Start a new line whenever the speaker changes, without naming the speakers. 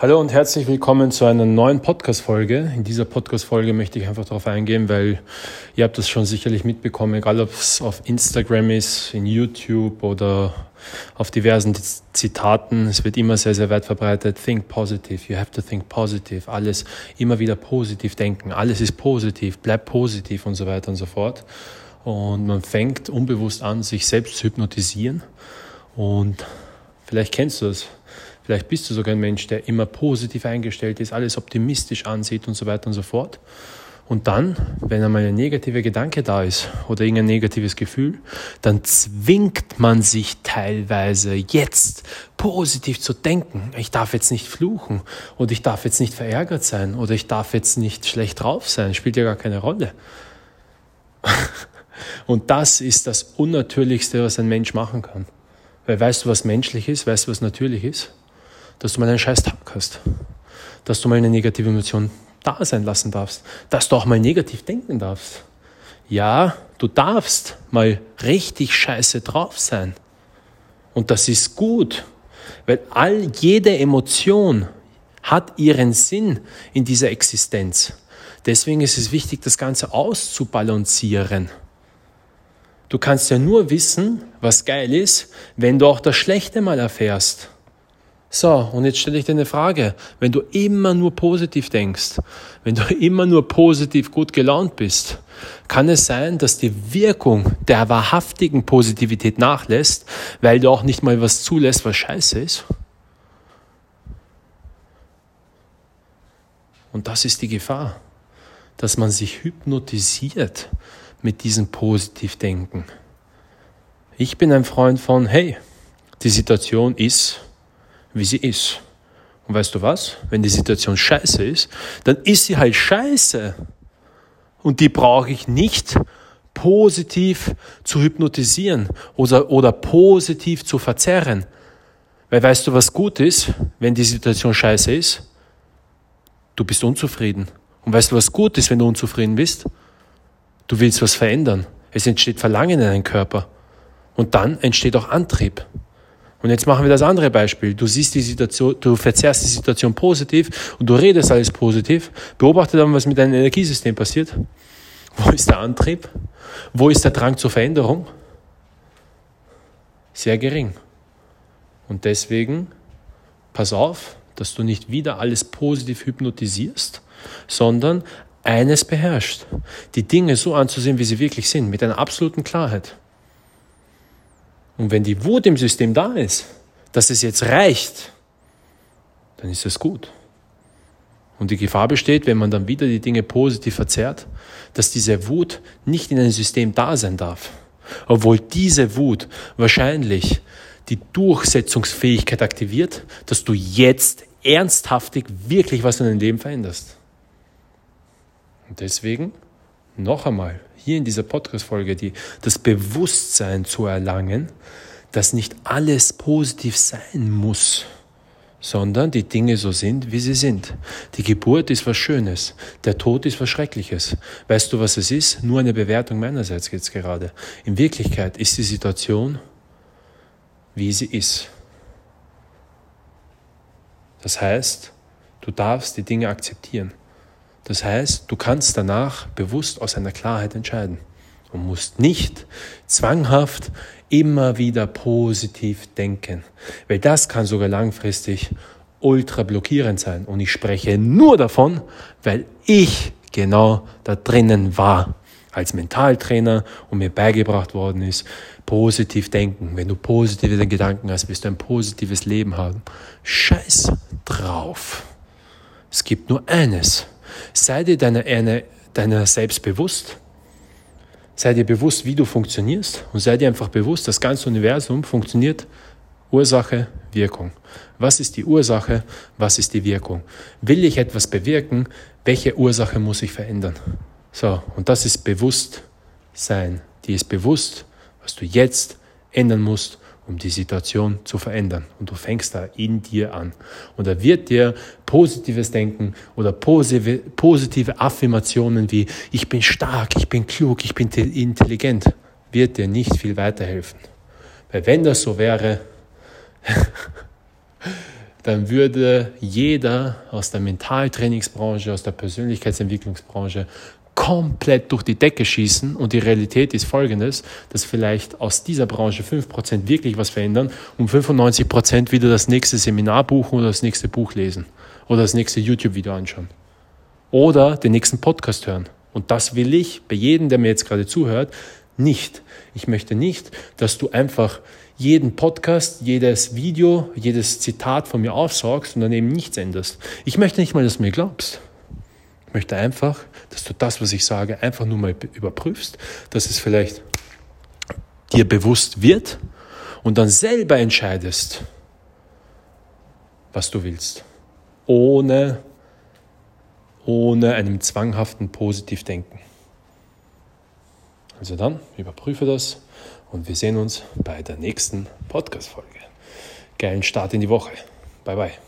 Hallo und herzlich willkommen zu einer neuen Podcast-Folge. In dieser Podcast-Folge möchte ich einfach darauf eingehen, weil ihr habt das schon sicherlich mitbekommen, egal ob es auf Instagram ist, in YouTube oder auf diversen Zitaten. Es wird immer sehr, sehr weit verbreitet. Think positive. You have to think positive. Alles immer wieder positiv denken. Alles ist positiv. Bleib positiv und so weiter und so fort. Und man fängt unbewusst an, sich selbst zu hypnotisieren. Und vielleicht kennst du das Vielleicht bist du sogar ein Mensch, der immer positiv eingestellt ist, alles optimistisch ansieht und so weiter und so fort. Und dann, wenn einmal ein negativer Gedanke da ist oder irgendein negatives Gefühl, dann zwingt man sich teilweise jetzt positiv zu denken. Ich darf jetzt nicht fluchen oder ich darf jetzt nicht verärgert sein oder ich darf jetzt nicht schlecht drauf sein. Spielt ja gar keine Rolle. Und das ist das Unnatürlichste, was ein Mensch machen kann. Weil weißt du, was menschlich ist? Weißt du, was natürlich ist? Dass du mal einen scheiß Tag hast, dass du mal eine negative Emotion da sein lassen darfst, dass du auch mal negativ denken darfst. Ja, du darfst mal richtig scheiße drauf sein. Und das ist gut, weil all jede Emotion hat ihren Sinn in dieser Existenz. Deswegen ist es wichtig, das Ganze auszubalancieren. Du kannst ja nur wissen, was geil ist, wenn du auch das Schlechte mal erfährst. So, und jetzt stelle ich dir eine Frage. Wenn du immer nur positiv denkst, wenn du immer nur positiv gut gelaunt bist, kann es sein, dass die Wirkung der wahrhaftigen Positivität nachlässt, weil du auch nicht mal was zulässt, was scheiße ist? Und das ist die Gefahr, dass man sich hypnotisiert mit diesem Positivdenken. Ich bin ein Freund von, hey, die Situation ist, wie sie ist. Und weißt du was? Wenn die Situation scheiße ist, dann ist sie halt scheiße. Und die brauche ich nicht positiv zu hypnotisieren oder, oder positiv zu verzerren. Weil weißt du, was gut ist, wenn die Situation scheiße ist? Du bist unzufrieden. Und weißt du, was gut ist, wenn du unzufrieden bist? Du willst was verändern. Es entsteht Verlangen in deinem Körper. Und dann entsteht auch Antrieb. Und jetzt machen wir das andere Beispiel. Du siehst die Situation, du verzerrst die Situation positiv und du redest alles positiv. Beobachte dann, was mit deinem Energiesystem passiert. Wo ist der Antrieb? Wo ist der Drang zur Veränderung? Sehr gering. Und deswegen pass auf, dass du nicht wieder alles positiv hypnotisierst, sondern eines beherrscht. Die Dinge so anzusehen, wie sie wirklich sind, mit einer absoluten Klarheit. Und wenn die Wut im System da ist, dass es jetzt reicht, dann ist es gut. Und die Gefahr besteht, wenn man dann wieder die Dinge positiv verzerrt, dass diese Wut nicht in einem System da sein darf. Obwohl diese Wut wahrscheinlich die Durchsetzungsfähigkeit aktiviert, dass du jetzt ernsthaftig wirklich was in deinem Leben veränderst. Und deswegen noch einmal hier in dieser Podcast-Folge die, das Bewusstsein zu erlangen, dass nicht alles positiv sein muss, sondern die Dinge so sind, wie sie sind. Die Geburt ist was Schönes, der Tod ist was Schreckliches. Weißt du, was es ist? Nur eine Bewertung meinerseits jetzt gerade. In Wirklichkeit ist die Situation, wie sie ist. Das heißt, du darfst die Dinge akzeptieren. Das heißt, du kannst danach bewusst aus einer Klarheit entscheiden und musst nicht zwanghaft immer wieder positiv denken, weil das kann sogar langfristig ultra blockierend sein. Und ich spreche nur davon, weil ich genau da drinnen war als Mentaltrainer und mir beigebracht worden ist, positiv denken. Wenn du positive Gedanken hast, wirst du ein positives Leben haben. Scheiß drauf. Es gibt nur eines, Sei dir deiner, eine, deiner selbst bewusst. Sei dir bewusst, wie du funktionierst und sei dir einfach bewusst, das ganze Universum funktioniert Ursache, Wirkung. Was ist die Ursache? Was ist die Wirkung? Will ich etwas bewirken? Welche Ursache muss ich verändern? So, und das ist Bewusstsein. Die ist bewusst, was du jetzt ändern musst, um die Situation zu verändern. Und du fängst da in dir an. Und da wird dir positives Denken oder positive, Affirmationen wie ich bin stark, ich bin klug, ich bin intelligent, wird dir nicht viel weiterhelfen. Weil wenn das so wäre, dann würde jeder aus der Mentaltrainingsbranche, aus der Persönlichkeitsentwicklungsbranche komplett durch die Decke schießen und die Realität ist folgendes, dass vielleicht aus dieser Branche 5% wirklich was verändern und 95% wieder das nächste Seminar buchen oder das nächste Buch lesen oder das nächste YouTube-Video anschauen oder den nächsten Podcast hören. Und das will ich bei jedem, der mir jetzt gerade zuhört, nicht. Ich möchte nicht, dass du einfach jeden Podcast, jedes Video, jedes Zitat von mir aufsaugst und daneben nichts änderst. Ich möchte nicht mal, dass du mir glaubst. Ich möchte einfach, dass du das, was ich sage, einfach nur mal überprüfst, dass es vielleicht dir bewusst wird und dann selber entscheidest, was du willst. Ohne, ohne einem zwanghaften Positivdenken. Also dann, überprüfe das und wir sehen uns bei der nächsten Podcast-Folge. Geilen Start in die Woche. Bye bye.